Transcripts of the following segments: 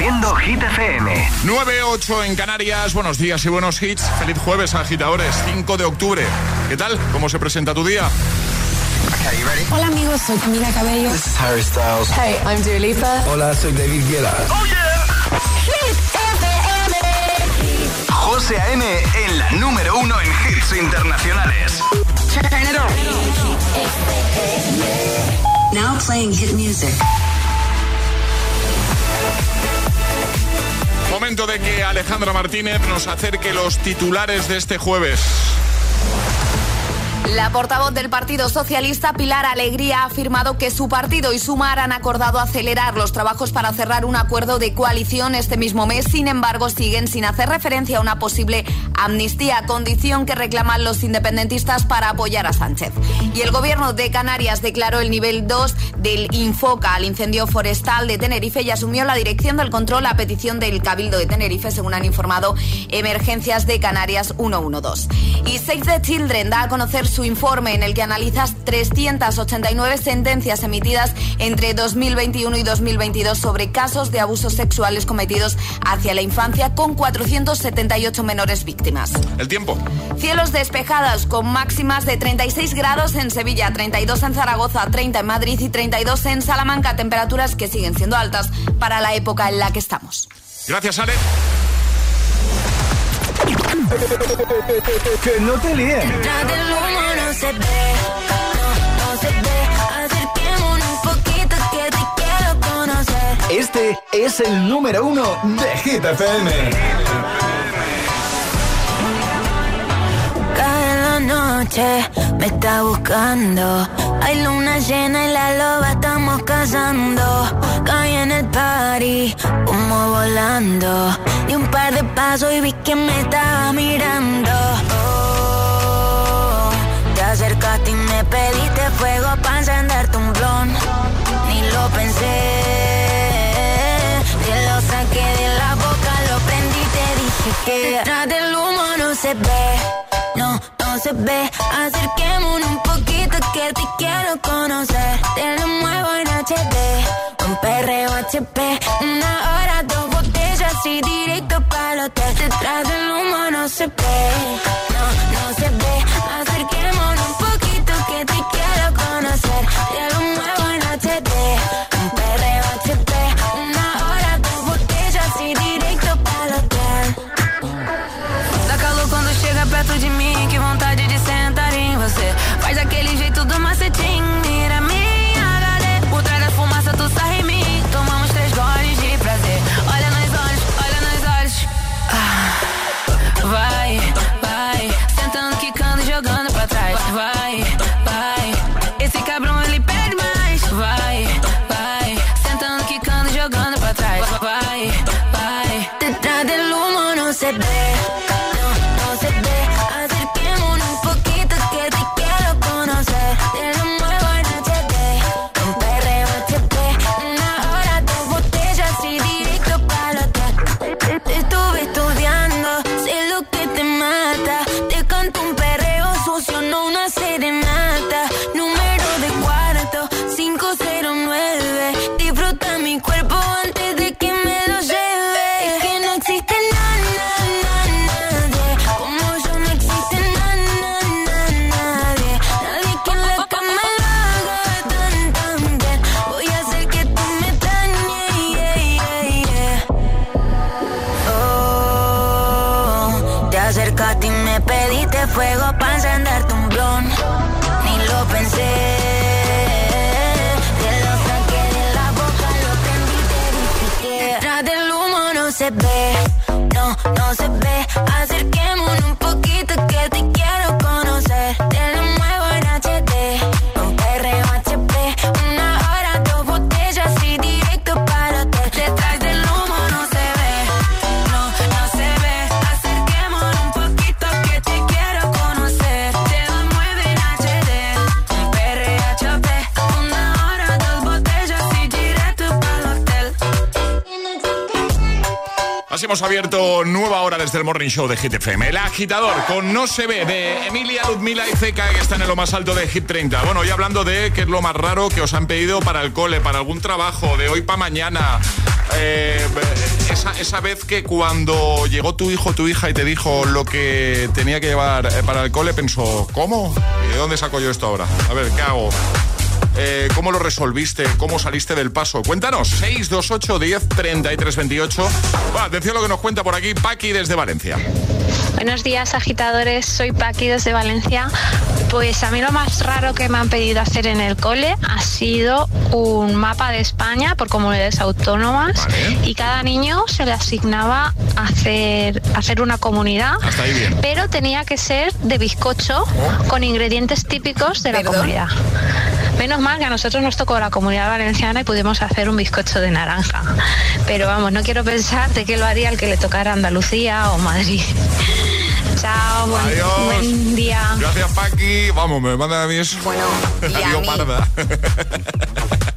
Haciendo Hit FM. 9-8 en Canarias. Buenos días y buenos hits. Feliz jueves, agitadores. 5 de octubre. ¿Qué tal? ¿Cómo se presenta tu día? Hola amigos, soy Camila Cabello. This is Harry Styles. Hey, I'm Dua Lipa. Hola, soy David Guetta. Oh yeah. Hit FM. José A.M. en la número uno en hits internacionales. Now playing hit music. Momento de que Alejandra Martínez nos acerque los titulares de este jueves. La portavoz del Partido Socialista, Pilar Alegría, ha afirmado que su partido y Sumar han acordado acelerar los trabajos para cerrar un acuerdo de coalición este mismo mes. Sin embargo, siguen sin hacer referencia a una posible amnistía, condición que reclaman los independentistas para apoyar a Sánchez. Y el gobierno de Canarias declaró el nivel 2 del Infoca al incendio forestal de Tenerife y asumió la dirección del control a petición del Cabildo de Tenerife, según han informado Emergencias de Canarias 112. Y Save the Children da a conocer su informe en el que analiza 389 sentencias emitidas entre 2021 y 2022 sobre casos de abusos sexuales cometidos hacia la infancia con 478 menores víctimas. El tiempo. Cielos despejados con máximas de 36 grados en Sevilla, 32 en Zaragoza, 30 en Madrid y 32 en Salamanca, temperaturas que siguen siendo altas para la época en la que estamos. Gracias, Ale. Que no te líen. Detrás del humo no se ve, no, no se ve. Acerquémonos un poquito que te quiero conocer. Este es el número uno de Hit FM. Cada noche me está buscando. Hay luna llena y la loba estamos cazando. Caí en el party, humo volando. Un par de pasos y vi que me estaba mirando. Oh, te acercaste y me pediste fuego para encenderte un blon. Ni lo pensé. Te lo saqué de la boca, lo prendí, te dije que detrás del humo no se ve, no, no se ve. Acerquémonos un poquito que te quiero conocer. Te lo muevo en HD, un perreo HP, una hora, dos y directo para el hotel. Detrás del humo no se ve, no, no se ve. Fuego para encenderte un blon. Ni lo pensé. Te lo saqué de la boca, lo prendí, te dije que detrás del humo no se ve, no, no se ve. Acerquémonos Hemos abierto nueva hora desde el Morning Show de Hit. El agitador con No se ve de Emilia, Ludmila y Zeca que están en lo más alto de Hit 30. Bueno, y hablando de qué es lo más raro que os han pedido para el cole, para algún trabajo, de hoy para mañana. eh, esa, vez que cuando llegó tu hijo tu hija y te dijo lo que tenía que llevar eh, para el cole, pensó, ¿cómo? ¿Y de dónde saco yo esto ahora? A ver, ¿qué hago? Eh, ¿Cómo lo resolviste? ¿Cómo saliste del paso? Cuéntanos, 628 10 33 28. atención a lo que nos cuenta por aquí Paqui desde Valencia. Buenos días, agitadores. Soy Paqui desde Valencia. Pues a mí lo más raro que me han pedido hacer en el cole ha sido un mapa de España por comunidades autónomas y cada niño se le asignaba hacer, hacer una comunidad, pero tenía que ser de bizcocho oh. con ingredientes típicos de la comunidad. Menos mal que a nosotros nos tocó la comunidad valenciana y pudimos hacer un bizcocho de naranja. Pero vamos, no quiero pensar de qué lo haría el que le tocara Andalucía o Madrid. Chao, buen, día. Gracias, Paqui. Vamos, me manda a mí eso. Bueno, y parda.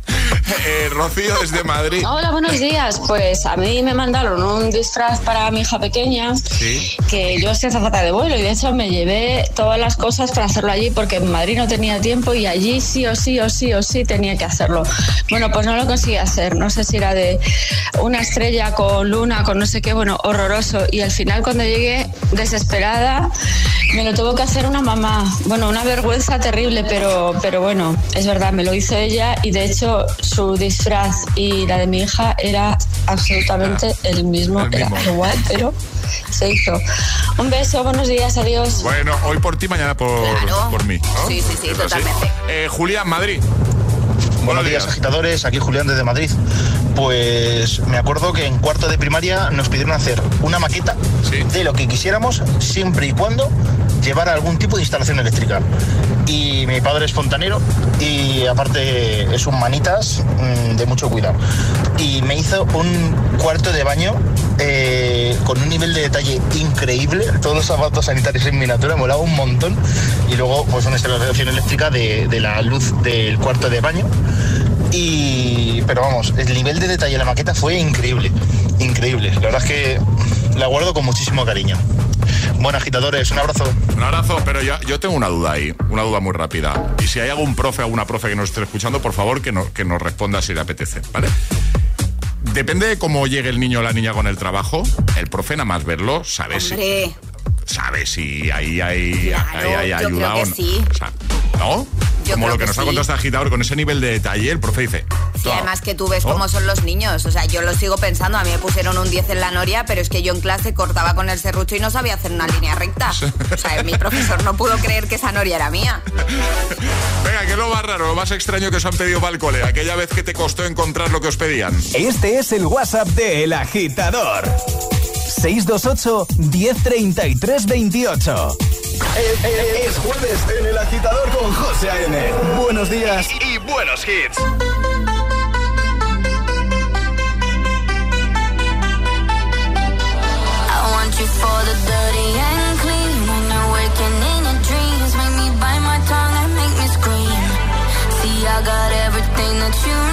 Eh, Rocío desde Madrid. Hola, buenos días. Pues a mí me mandaron un disfraz para mi hija pequeña, que yo soy azafata de vuelo y de hecho me llevé todas las cosas para hacerlo allí porque en Madrid no tenía tiempo y allí sí o sí o sí o sí tenía que hacerlo. Bueno, pues no lo conseguí hacer. No sé si era de una estrella con luna, con no sé qué, bueno, horroroso. Y al final cuando llegué desesperada, me lo tuvo que hacer una mamá. Bueno, una vergüenza terrible, pero, pero bueno, es verdad, me lo hizo ella y de hecho su disfraz y la de mi hija era absolutamente el mismo, era igual, pero se hizo. Un beso, buenos días, adiós. Bueno, hoy por ti, mañana por, por mí. Sí, sí, sí, totalmente. Eh, Julián, Madrid. Buenos días, agitadores. Aquí Julián desde Madrid. Pues me acuerdo que en cuarto de primaria nos pidieron hacer una maqueta de lo que quisiéramos, siempre y cuando llevara algún tipo de instalación eléctrica. Y mi padre es fontanero y aparte es un manitas mm, de mucho cuidado. Y me hizo un cuarto de baño eh, con un nivel de detalle increíble. Todos los zapatos sanitarios en miniatura, molaba un montón. Y luego, pues una instalación eléctrica de, de la luz del cuarto de baño y, pero vamos, el nivel de detalle de la maqueta fue increíble, increíble. La verdad es que la guardo con muchísimo cariño. Bueno, agitadores, un abrazo. Un abrazo, pero yo, yo tengo una duda ahí, una duda muy rápida. Y si hay algún profe o alguna profe que nos esté escuchando, por favor que, no, que nos responda si le apetece, ¿vale? Depende de cómo llegue el niño o la niña con el trabajo, el profe nada más verlo, sabe si... Sabe si ahí hay, hay, ayuda o no. Sí. ¿No? como lo que, nos ha contado este agitador con ese nivel de detalle, el profe dice. Sí, además que tú ves cómo son los niños. O sea, yo lo sigo pensando. A mí me pusieron un 10 en la noria, pero es que yo en clase cortaba con el serrucho y no sabía hacer una línea recta. O sea, mi profesor no pudo creer que esa noria era mía. Venga, ¿qué es lo más raro, lo más extraño que os han pedido para el cole? Aquella vez que te costó encontrar lo que os pedían. Este es el WhatsApp de El Agitador. 628 1033 28 es, jueves en el agitador con José A.M. Buenos días y, buenos hits. I want you for the dirty and clean. When you're waking in your dreams, make me bite my tongue and make me scream. See, I got everything that you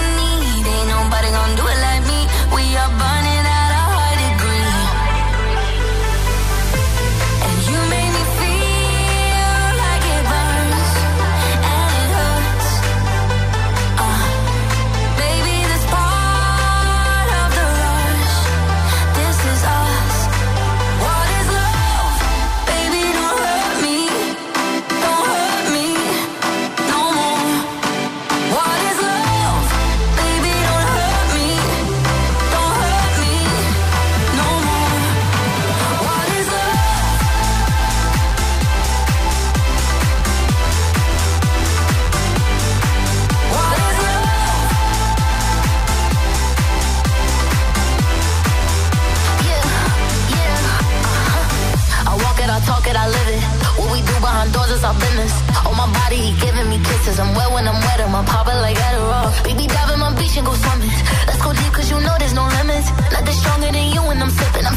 body, he giving me kisses. I'm wet when I'm wet, I'm a like like Adderall. Baby, dive in my beach and go swimming. Let's go deep, cause you know there's no limits. Nothing stronger than you when I'm slipping. I'm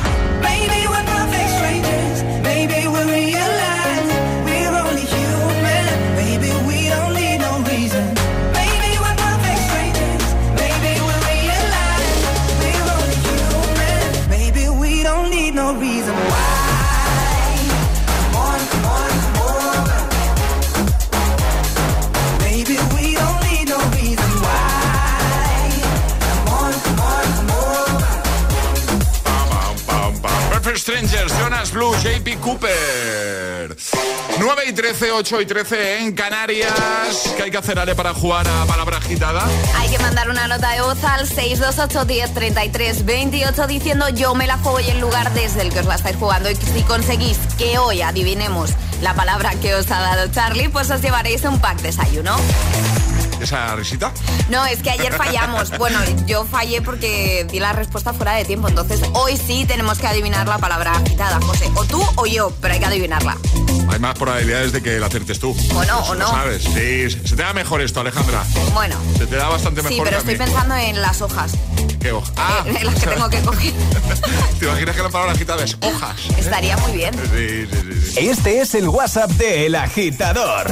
Maybe we're perfect strangers. Jonas Blue, JP Cooper. 9 y 13, 8 y 13 en Canarias. ¿Qué hay que hacer, Ale, para jugar a palabra agitada? Hay que mandar una nota de voz al 628 10 33 28 diciendo yo me la juego y el lugar desde el que os la estáis jugando. Y si conseguís que hoy adivinemos la palabra que os ha dado Charlie, pues os llevaréis un pack desayuno. ¿Esa risita? No, es que ayer fallamos. Bueno, yo fallé porque di la respuesta fuera de tiempo. Entonces hoy sí tenemos que adivinar la palabra agitada, José. O tú o yo, pero hay que adivinarla. Hay más probabilidades de que la acertes tú. Bueno, Eso o no. sabes. Sí, se te da mejor esto, Alejandra. Bueno. Se te da bastante mejor Sí, pero que a mí. estoy pensando en las hojas. ¿Qué hoja? Ah, En las que tengo que coger. ¿Te imaginas que la palabra agitada es hojas? Estaría muy bien. Sí, sí. sí. Este es el WhatsApp de El Agitador.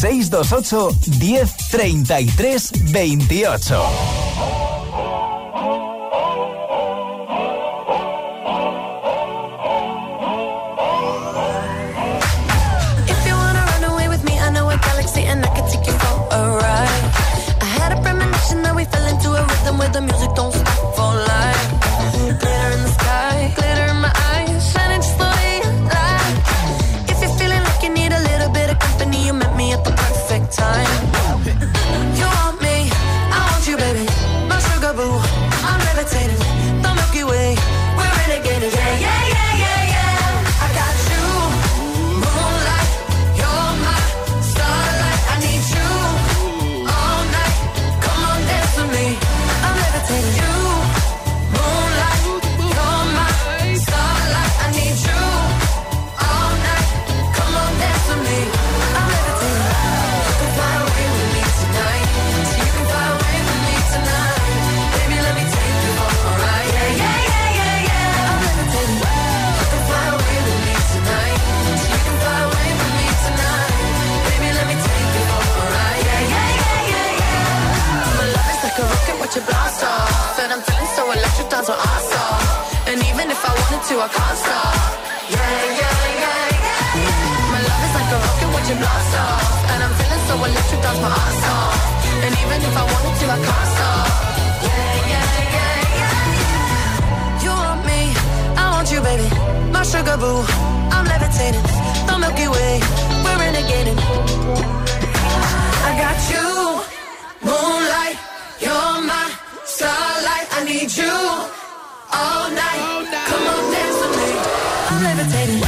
628 10 33 28. That's what I saw. And even if I wanted to, I can't stop. Yeah, yeah, yeah, yeah. My love is like a rocket, watch it blast off. And I'm feeling so electric, that's my ass off. And even if I wanted to, I can't stop. Yeah, yeah, yeah, yeah. You want me, I want you, baby. My sugar boo, I'm levitating. The Milky Way, we're renegading. I got you, I'm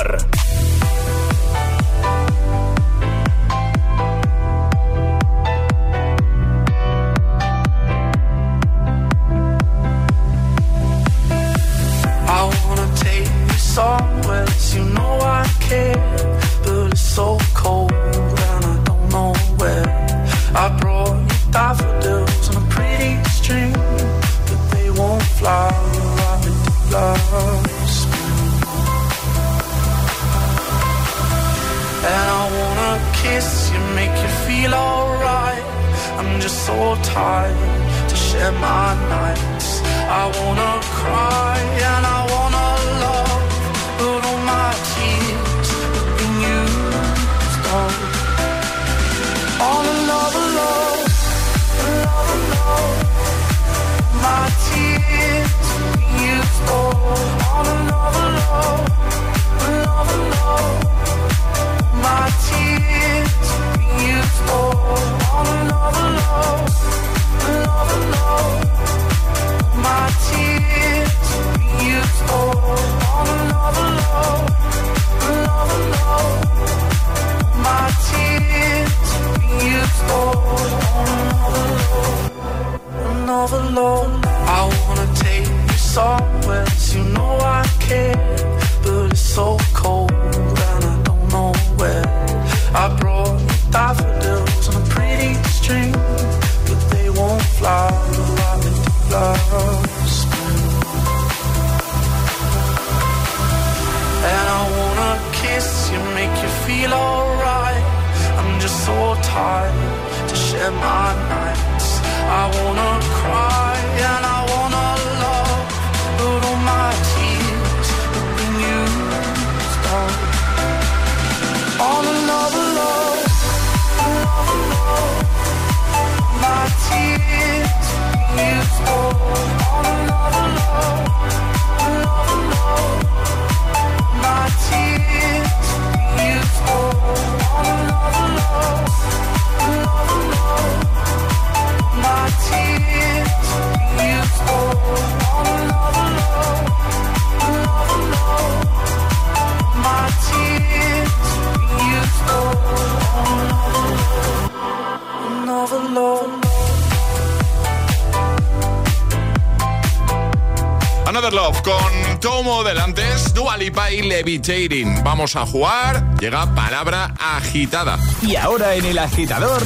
Levitating. Vamos a jugar. Llega palabra agitada. Y ahora en El Agitador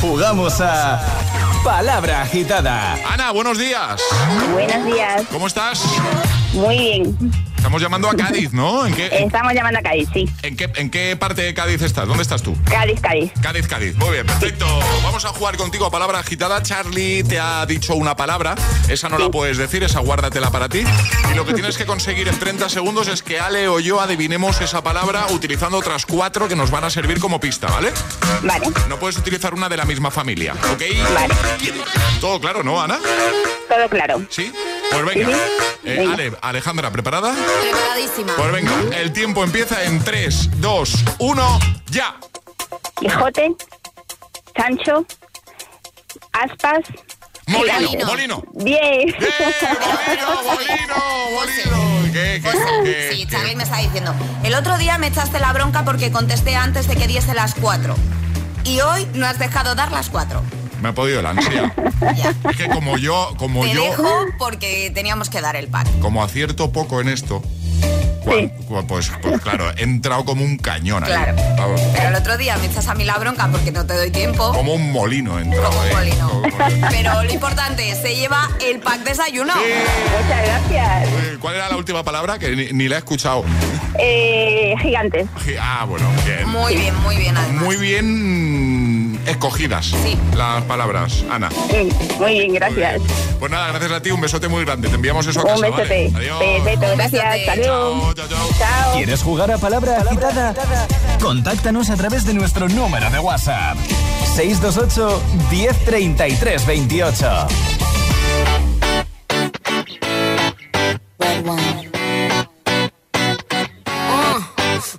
jugamos a Palabra Agitada. Ana, buenos días. Buenos días. ¿Cómo estás? Muy bien. Estamos llamando a Cádiz, ¿no? ¿En qué, en, Estamos llamando a Cádiz, sí. en qué, en qué parte de Cádiz estás? ¿Dónde estás tú? Cádiz, Cádiz. Cádiz, Cádiz. Muy bien, perfecto. Vamos a jugar contigo a palabra agitada. Charlie te ha dicho una palabra. Esa no la puedes decir, esa guárdatela para ti. Y lo que tienes que conseguir en 30 segundos es que Ale o yo adivinemos esa palabra utilizando otras cuatro que nos van a servir como pista, ¿vale? Vale. No puedes utilizar una de la misma familia, ¿ok? Vale. Todo claro, ¿no, Ana? Todo claro. ¿Sí? Pues venga. Eh. Ale, Alejandra, ¿preparada? Preparadísima. Pues venga, el tiempo empieza en 3, 2, 1, ya. Quijote, Sancho, Aspas, Molino. Molino. Bien. ¡Eh, Molino, Molino, Molino! ¿Qué, qué, qué, Sí? Charlie me está diciendo. El otro día me echaste la bronca porque contesté antes de que diese las 4. Y hoy no has dejado dar las 4. Me ha podido la ansia. Ya. Es que como yo, como Te yo, dejo porque teníamos que dar el pack. como acierto poco en esto, cua- pues, pues claro, he entrado como un cañón ahí. Claro. Pero el otro día me echas a mí la bronca porque no te doy tiempo. Como un molino he entrado. Como un eh. molino. Como un molino. Pero lo importante es, se lleva el pack desayuno. Muchas gracias. ¿Cuál era la última palabra? Que ni, ni la he escuchado. Eh, gigantes. Ah, bueno, bien. Muy bien, muy bien además. Muy bien escogidas Sí. las palabras, Ana. Muy bien, gracias. Muy bien. Pues nada, gracias a ti, un besote muy grande. Te enviamos eso a Un casa, besote. ¿vale? Adiós. Perfecto, Un gracias. besote. Hasta luego. Chao, chao, chao. Chao. ¿Quieres jugar a Palabra Agitada? Contáctanos a través de nuestro número de WhatsApp. 628 1033 28.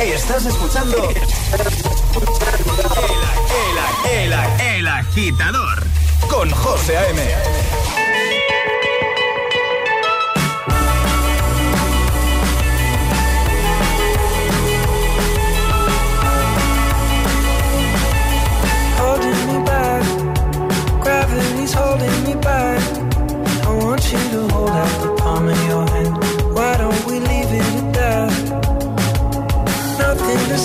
Estás escuchando. El, el, el, el agitador. Con José A.M. gravity's holding me back. I want you to hold out the palm of your hand. Why don't we leave it?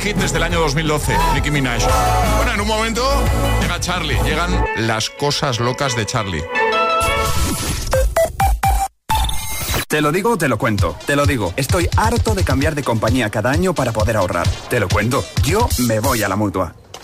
Hit desde el año 2012, Nicki Minaj. Bueno, en un momento llega Charlie, llegan las cosas locas de Charlie. Te lo digo, te lo cuento. Te lo digo, estoy harto de cambiar de compañía cada año para poder ahorrar. Te lo cuento, yo me voy a la mutua.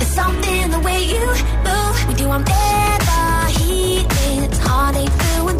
There's something the way you move. We do, I'm never healing. It's heartache through and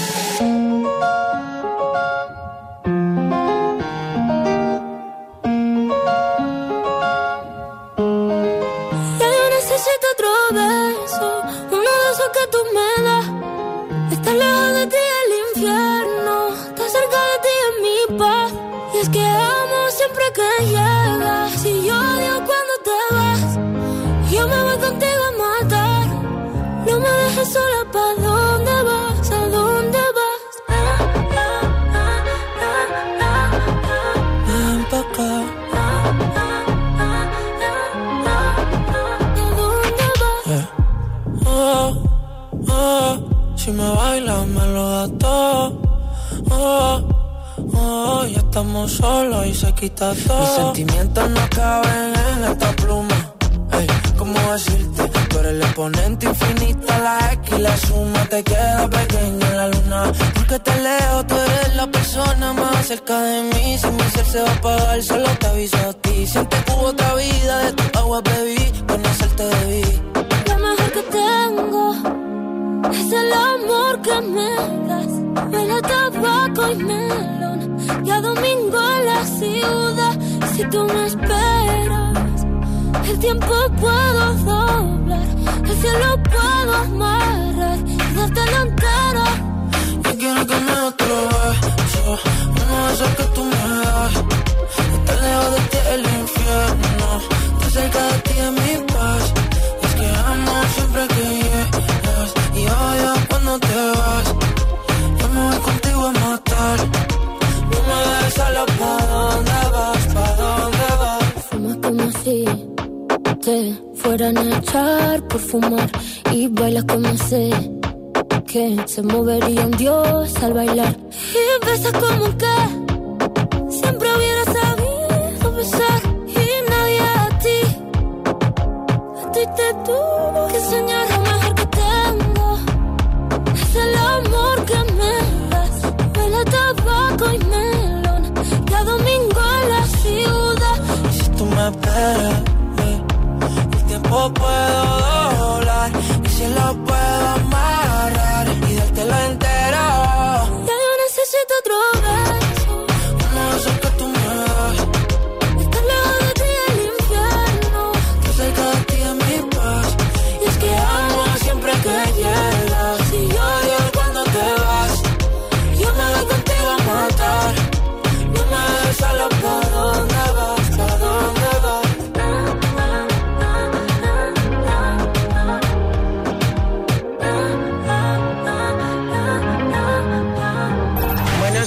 quita. Mis sentimientos no caben en esta pluma. Ey, ¿cómo decirte? Tú eres el exponente infinito, la X y la suma te queda pequeña en la luna. Porque te leo, tú eres la persona más cerca de mí. Si mi ser se va a apagar, solo te aviso a ti. Siempre que hubo otra vida, de tu agua bebí, conocerte debí. Lo mejor que tengo es el amor que me das. Huele tabaco y melón. Y a domingo en la ciudad. Si tú me esperas, el tiempo puedo doblar. El cielo puedo amarrar y darte la entera. Yo quiero que me dé otro beso. Uno de esos que tú me das. Estar lejos de ti el infierno. Estar cerca de ti fueran a echar por fumar y bailas como sé que se movería un dios al bailar. Y besas como que siempre hubiera sabido besar. Y nadie a ti a ti te tuvo que puedo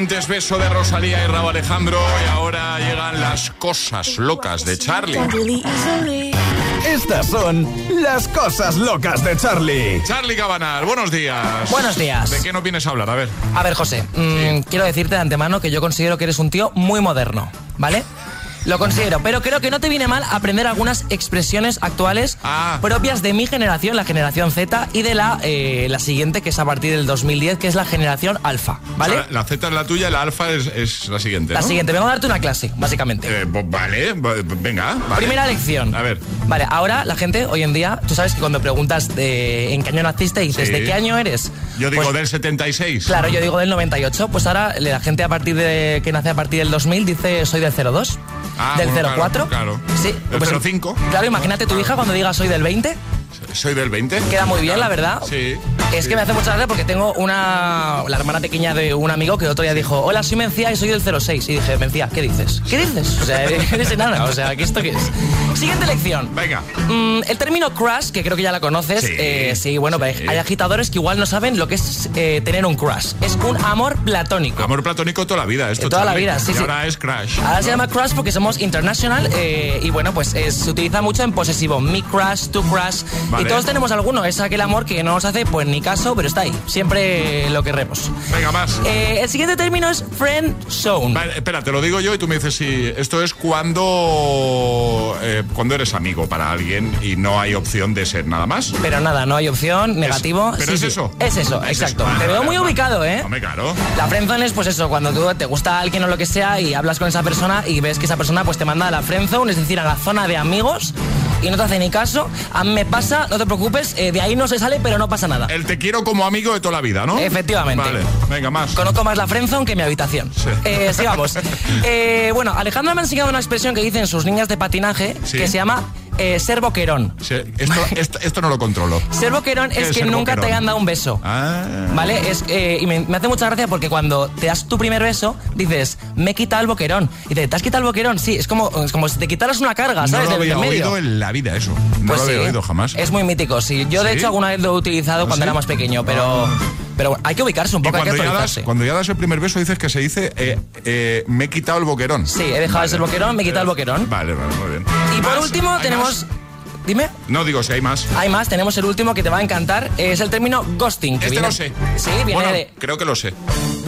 antes beso de Rosalía y Rabo Alejandro y ahora llegan las cosas locas de Charlie. Estas son las cosas locas de Charlie. Charlie Cabanar, buenos días. Buenos días. ¿De qué no vienes a hablar? A ver. A ver, José, mm, quiero decirte de antemano que yo considero que eres un tío muy moderno, ¿vale? Lo considero, pero creo que no te viene mal aprender algunas expresiones actuales Ah. propias de mi generación, la generación Z, y de la, eh, la siguiente, que es a partir del 2010, que es la generación alfa, ¿vale? O sea, la Z es la tuya la alfa es, es la siguiente. la ¿no? siguiente, vengo a darte una clase, básicamente. Eh, pues vale, va- venga. vale. Primera lección. A ver. Vale, ahora la gente hoy en día, tú sabes que cuando preguntas de en qué año naciste, dices, Sí. ¿de qué año eres? Yo digo Pues, del 76. Claro, yo digo del 98. Pues ahora la gente a partir de que nace a partir del 2000 dice soy del 02. Ah, del bueno, 04. Claro. claro. Sí. Del pues, 05. Claro, imagínate tu hija cuando diga soy del 20. Soy del 20. Queda muy bien, la verdad. Sí. Es que me hace mucha gracia porque tengo una. La hermana pequeña de un amigo que otro día dijo: Hola, soy Mencía y soy del 06. Y dije: Mencía, ¿qué dices? ¿Qué dices? O sea, eres enana. O sea, ¿qué esto qué es? Siguiente lección. Venga. Mm, el término crush, que creo que ya la conoces. Sí. eh, sí, bueno, hay- hay agitadores que igual no saben lo que es eh, tener un crush. Es un amor platónico. Amor platónico toda la vida. Esto, Toda la vida, sí, Y sí. ahora es Crash. Ahora se llama crush porque somos international eh, y bueno, pues se utiliza mucho en posesivo. Mi crush, tu crush. Vale. Y todos tenemos alguno. Es aquel amor que no nos hace pues ni caso, pero está ahí. Siempre lo querremos. Venga, más. Eh, el siguiente término es friend zone. Vale, espera, te lo digo yo y tú me dices si esto es cuando eh, cuando eres amigo para alguien y no hay opción de ser nada más. Pero nada, no hay opción, negativo. pero Sí, es sí. eso. Es eso, Es exacto. eso. Vale, Te veo vale, muy ubicado, ¿eh? Hombre, claro. La friendzone es pues eso, cuando tú te gusta alguien o lo que sea y hablas con esa persona y ves que esa persona pues te manda a la friendzone, es decir, a la zona de amigos y no te hace ni caso. A mí me pasa, no te preocupes, eh, de ahí no se sale, pero no pasa nada. El te quiero como amigo de toda la vida, ¿no? Efectivamente. Vale, venga, más. Conozco más la friendzone que mi habitación. Eh, sigamos. Eh, bueno, Alejandra me ha enseñado una expresión que dicen sus niñas de patinaje Sí. que se llama eh, ser boquerón. Sí, esto, esto, esto no lo controlo. Ser boquerón ¿Qué es es que nunca te hayan dado un beso. Ah. ¿Vale? Es, eh, y me, me hace mucha gracia porque cuando te das tu primer beso, dices, me he quitado el boquerón. Y dices, ¿te has quitado el boquerón? Sí, es como, es como si te quitaras una carga, No ¿sabes? lo Del- había oído en la vida eso. No Pues lo había sí, oído jamás. Es muy mítico, sí. Yo, de hecho, alguna vez lo he utilizado ¿Ah, cuando era más pequeño, pero, pero hay que ubicarse un Y poco, hay que cuando ya, das, actualizarse. cuando ya das el primer beso dices que se dice eh, eh, me he quitado el boquerón. Sí, he dejado de ser boquerón, me he quitado el boquerón. Vale, vale, muy bien. Y por último ¿Hay tenemos... más? Dime. No digo si hay más. Hay más, tenemos el último que te va a encantar. Es el término ghosting. Que Este viene, lo sé. Sí, viene, Bueno, de, creo que lo sé.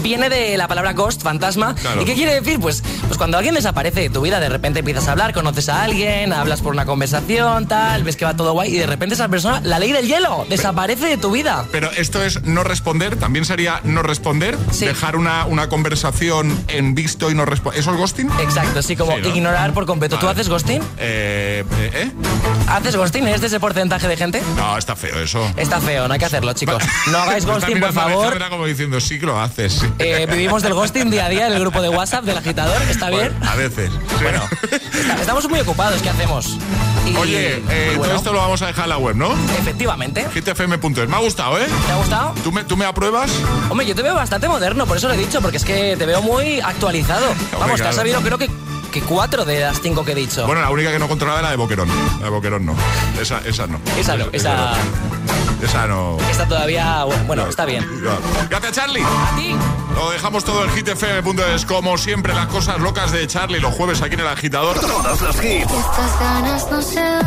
Viene de la palabra ghost, fantasma. Claro. ¿Y qué quiere decir? Pues, pues cuando alguien desaparece de tu vida, de repente empiezas a hablar, conoces a alguien, hablas por una conversación, tal, ves que va todo guay y de repente esa persona, la ley del hielo, desaparece de tu vida. Pero esto es no responder, también sería no responder, Sí. dejar una, una conversación en visto y no responder. ¿Eso es ghosting? Exacto, sí, como Sí, ¿no? ignorar por completo. ¿Tú haces ghosting? Eh, ¿eh? ¿Haces ghosting? ¿Es de ese porcentaje de gente? No, está feo eso. Está feo, no hay que hacerlo, chicos. No hagáis ghosting, por favor. Como diciendo, sí que lo haces. sí. Eh, vivimos del ghosting día a día en el grupo de WhatsApp del agitador, ¿está bien? A veces. Bueno, está- estamos muy ocupados, ¿qué hacemos? Y- Oye, eh, todo esto lo vamos a dejar en la web, ¿no? Efectivamente. hitfm.es. Me ha gustado, ¿eh? ¿Te ha gustado? ¿Tú me, ¿Tú me apruebas? Hombre, yo te veo bastante moderno, por eso lo he dicho, porque es que te veo muy actualizado. Vamos, te claro. has sabido creo que, que cuatro de las cinco que he dicho. Bueno, la única que no controlaba era la de Boquerón. La de Boquerón no. Esa, esa no. Esa no, esa-. Esa no. Está todavía, bueno, bueno, está bien. Gracias, Charlie. A ti. Lo dejamos todo en hitfm.es. Como siempre, las cosas locas de Charlie los jueves aquí en el agitador. Todos los hits. Estas ganas no se van.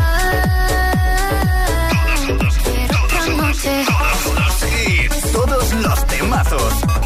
Todos los hits. Todos los temazos.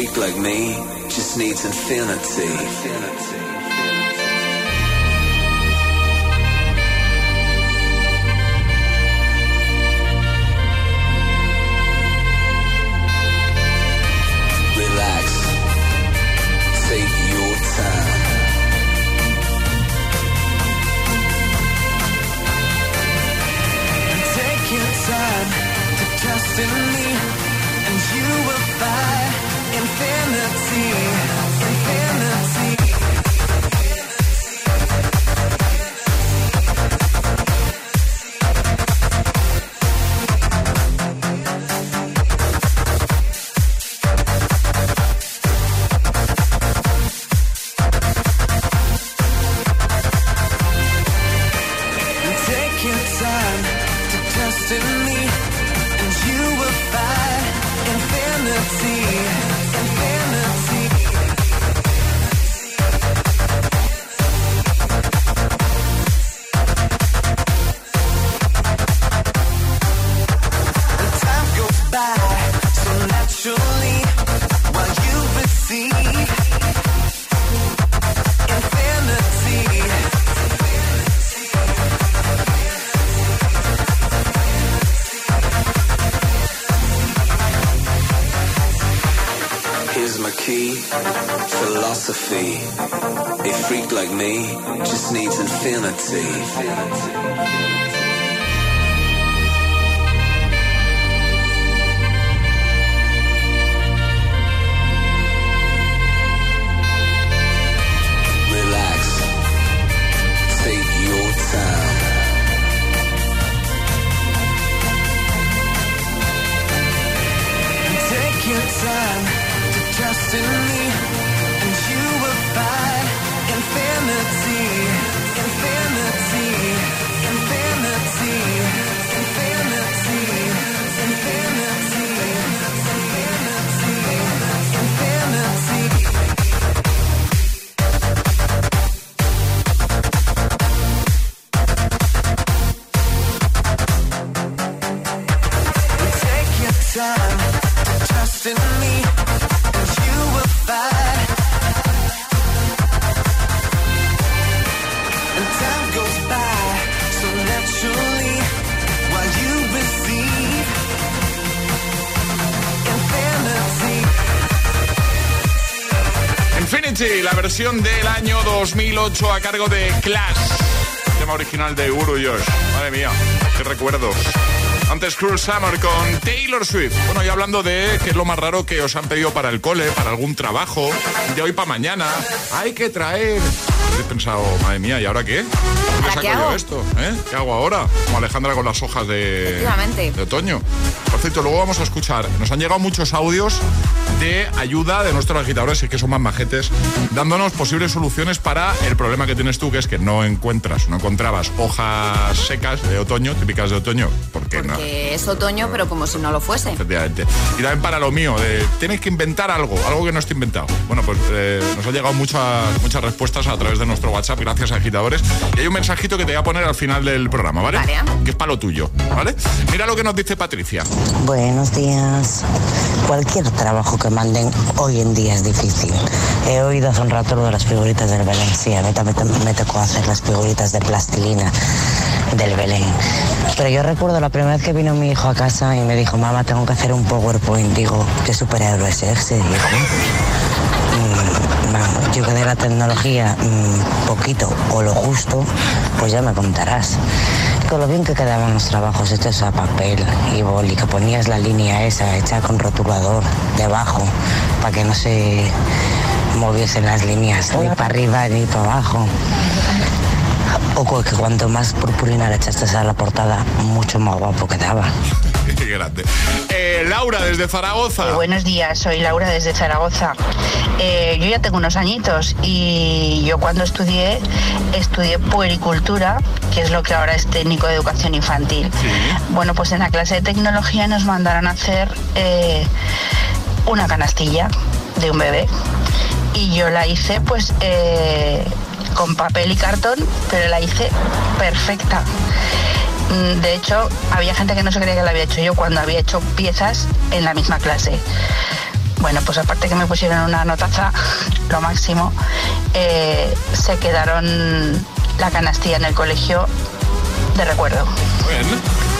Freak like me just needs infinity. Relax. Here's my key, philosophy. A freak like me just needs infinity. Relax. Versión del año 2008 a cargo de Clash. Tema original de Uru Josh. Madre mía, qué recuerdos. Antes Cruel Summer con Taylor Swift. Bueno, y hablando de qué es lo más raro que os han pedido para el cole, para algún trabajo, de hoy para mañana. Hay que traer. He pensado, madre mía, ¿y ahora qué? ¿Por qué. ¿Eh? ¿Qué hago ahora? Como Alejandra con las hojas de, de otoño. Por cierto, luego vamos a escuchar. Nos han llegado muchos audios de ayuda de nuestros agitadores, que son más majetes, dándonos posibles soluciones para el problema que tienes tú, que es que no encuentras, no encontrabas hojas secas de otoño, típicas de otoño, porque no. Es otoño, pero como si no lo fuese. Efectivamente. Y también para lo mío, de, tienes que inventar algo, algo que no esté inventado. Bueno, pues eh, nos han llegado muchas, muchas respuestas a través de nuestro WhatsApp, gracias a agitadores. Y hay un mensajito que te voy a poner al final del programa, ¿vale? Que es para lo tuyo, ¿vale? Mira lo que nos dice Patricia. Buenos días. Cualquier trabajo que manden hoy en día es difícil. He oído hace un rato lo de las figuritas del. Sí, a mí también me, me tocó hacer las figuritas de plastilina del Belén. Pero yo recuerdo la primera vez que vino mi hijo a casa y me dijo, mamá, tengo que hacer un PowerPoint. Digo, ¿qué superhéroe es ese, hijo? Mm, vamos, yo que de la tecnología mm, poquito o lo justo, pues ya me contarás. Con lo bien que quedaban los trabajos hechos a papel y boli, que ponías la línea esa hecha con rotulador debajo para que no se moviesen las líneas ni para arriba ni para abajo. O cu- que cuanto más purpurina le echaste a la portada, mucho más guapo quedaba. Qué grande. Eh, Laura, desde Zaragoza. Eh, buenos días, soy Laura desde Zaragoza. Eh, yo ya tengo unos añitos y yo cuando estudié, estudié puericultura, que es lo que ahora es técnico de educación infantil. Bueno, pues en la clase de tecnología nos mandaron a hacer eh, una canastilla de un bebé y yo la hice pues eh, con papel y cartón, pero la hice perfecta. Mm, De hecho, había gente que no se creía que lo había hecho yo cuando había hecho piezas en la misma clase. Bueno, pues aparte que me pusieron una notaza, lo máximo, eh, se quedaron la canastilla en el colegio de recuerdo.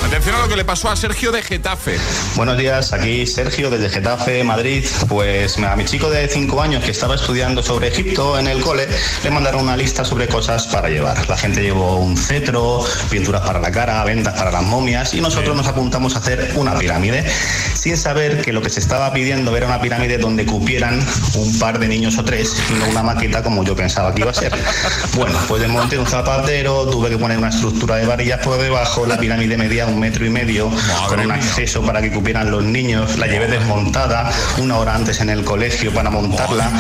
Atención a lo que le pasó a Sergio de Getafe. Buenos días, aquí Sergio desde Getafe, Madrid. Pues a mi chico de 5 años que estaba estudiando sobre Egipto en el cole, le mandaron una lista sobre cosas para llevar. La gente llevó un cetro, pinturas para la cara, vendas para las momias y nosotros nos apuntamos a hacer una pirámide, sin saber que lo que se estaba pidiendo era una pirámide donde cupieran un par de niños o tres y no una maqueta como yo pensaba que iba a ser. Bueno, pues desmonté un zapatero, tuve que poner una estructura de varillas por debajo, la pirámide medía un metro y medio, con un acceso para que cupieran los niños, la llevé desmontada una hora antes en el colegio para montarla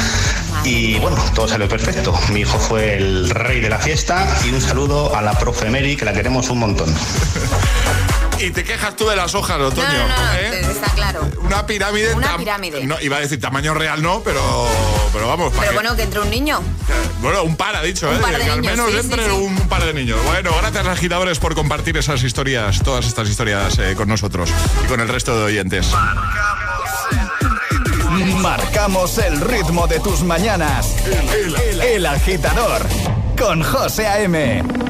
y bueno, todo salió perfecto. Mi hijo fue el rey de la fiesta y un saludo a la profe Mary, que la queremos un montón. Y te quejas tú de las hojas, Otoño. No, no, no, ¿eh? está claro. Una pirámide. Una pirámide. No, iba a decir tamaño real, no, pero, pero vamos. para Pero bueno, que entre un niño. Bueno, un par ha dicho, Un ¿eh? par de que al menos sí, entre sí, sí. Un, par de niños. Bueno, gracias agitadores por compartir esas historias, todas estas historias eh, con nosotros y con el resto de oyentes. Marcamos el ritmo de tus mañanas. El, el agitador con José A.M.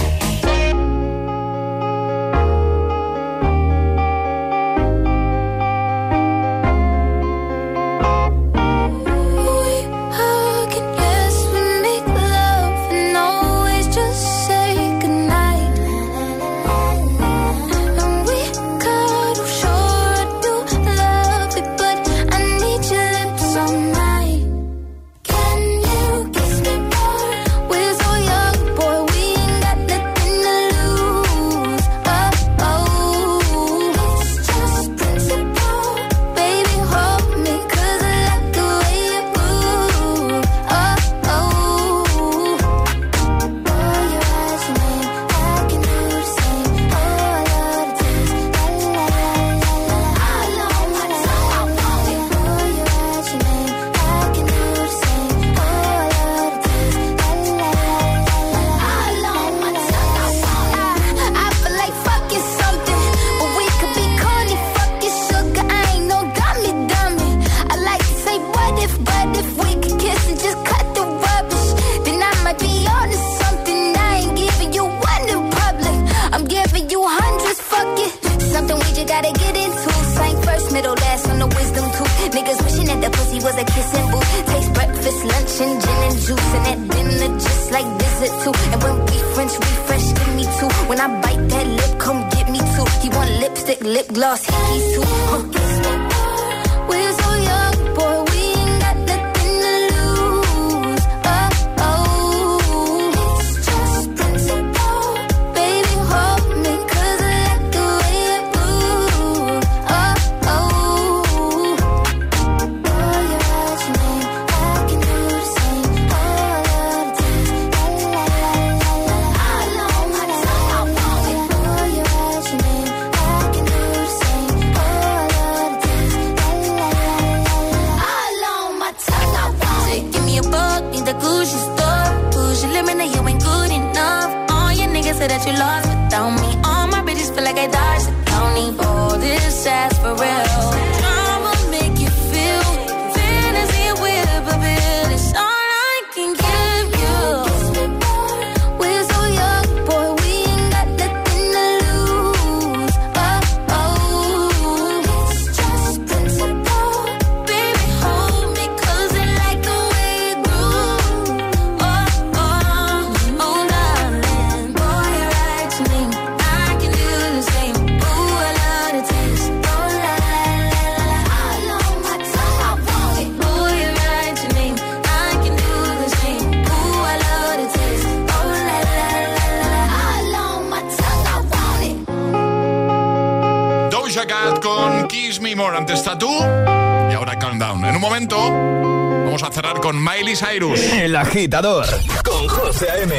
Cyrus. El agitador con José A.M.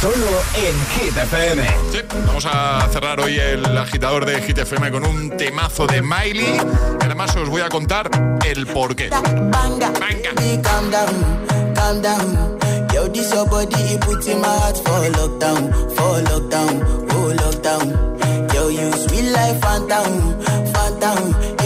Solo en Hit FM. Sí, vamos a cerrar hoy el agitador de Hit FM con un temazo de Miley. Y además os voy a contar el porqué. Banga. Baby, calm down, calm down. Yo, this your body, it puts in my heart for lockdown, for lockdown, oh lockdown. Yo, you sweet life, phantom, phantom.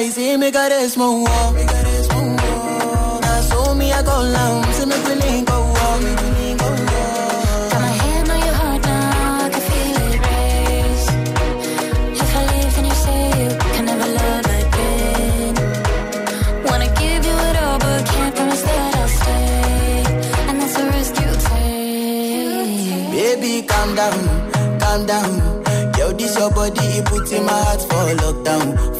y si me quieres mover, me quieres mover. Asumía con la un, se me pelingo, wow, me pelingo, wow. calm down, calm down. Yo, this your body, it puts in my heart for lockdown.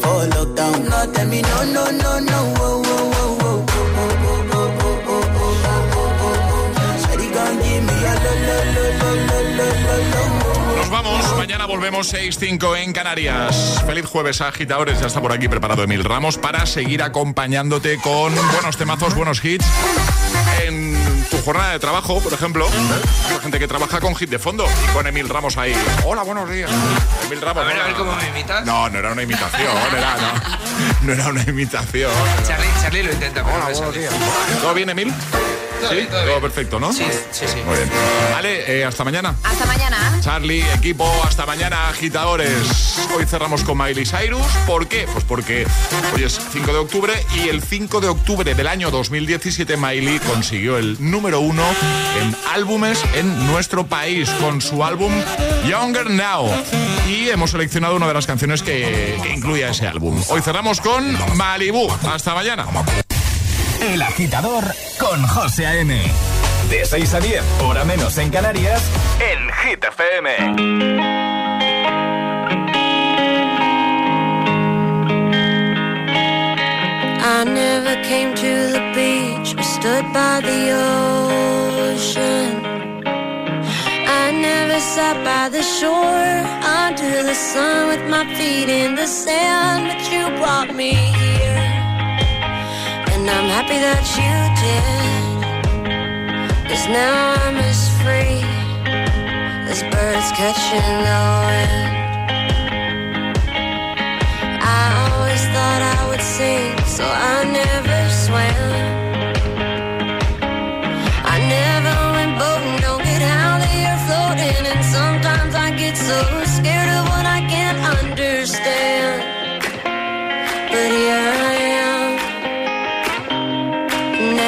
Nos vamos, mañana volvemos 6-5 en Canarias. Feliz jueves agitadores, ya está por aquí preparado Emil Ramos para seguir acompañándote con buenos temazos, buenos hits Jornada de trabajo, por ejemplo, hay gente que trabaja con hit de fondo y con Emil Ramos ahí. Hola, buenos días. Emil Ramos. A ver, a ver hola. cómo me imitas. No, no era una imitación, era, no, no era una imitación. Charlie, Charlie lo intenta, pero no le sale. ¿Todo bien, Emil? ¿Sí? todo perfecto, ¿no? Sí, sí, sí. Muy bien. Vale, eh, hasta mañana. Hasta mañana. Charlie, equipo, hasta mañana, agitadores. Hoy cerramos con Miley Cyrus. ¿Por qué? Pues porque hoy es 5 de octubre y el 5 de octubre del año 2017 Miley consiguió el número uno en álbumes en nuestro país con su álbum Younger Now. Y hemos seleccionado una de las canciones que, que incluye ese álbum. Hoy cerramos con Malibu. Hasta mañana. El agitador con José A.M. De 6 a 10, hora menos en Canarias, en Hit FM. I never came to the beach stood by the ocean. I never sat by the shore under the sun with my feet in the sand, but you brought me here. And I'm happy that you did. Cause now I'm as free as birds catching the wind. I always thought I would sing, so I never swam. I never went boating, don't get how they are floating. And sometimes I get so scared of what I can't understand.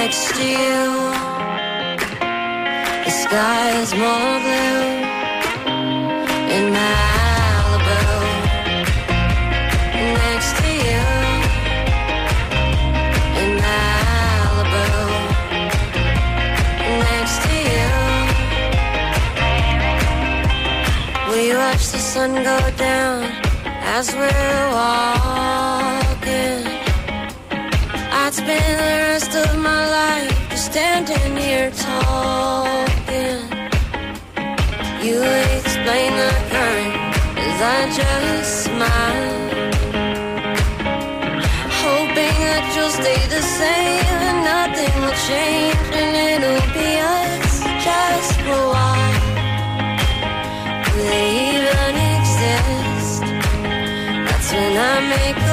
Next to you. The sky is more blue in Malibu. Next to you in Malibu. Next to you. We watch the sun go down as we're walking. I'd spend the rest of my life just standing here talking. You explain the current as I just smile. Hoping that you'll stay the same and nothing will change and it'll be us just for a while. Do they even exist? That's when I make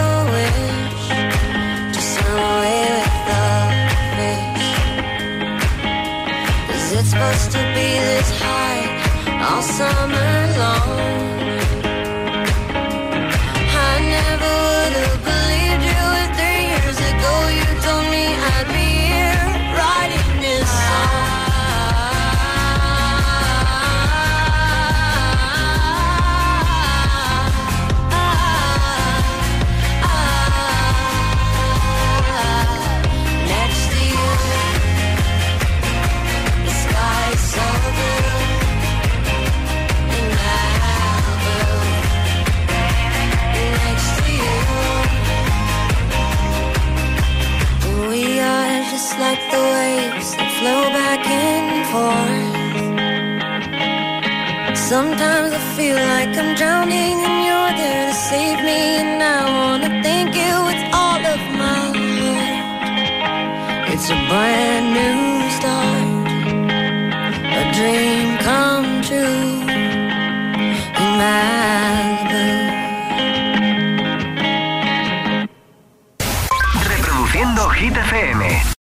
supposed to be this high all summer long? Sometimes I feel like I'm drowning and you're there to save me, and I wanna thank you with all of my heart. It's a brand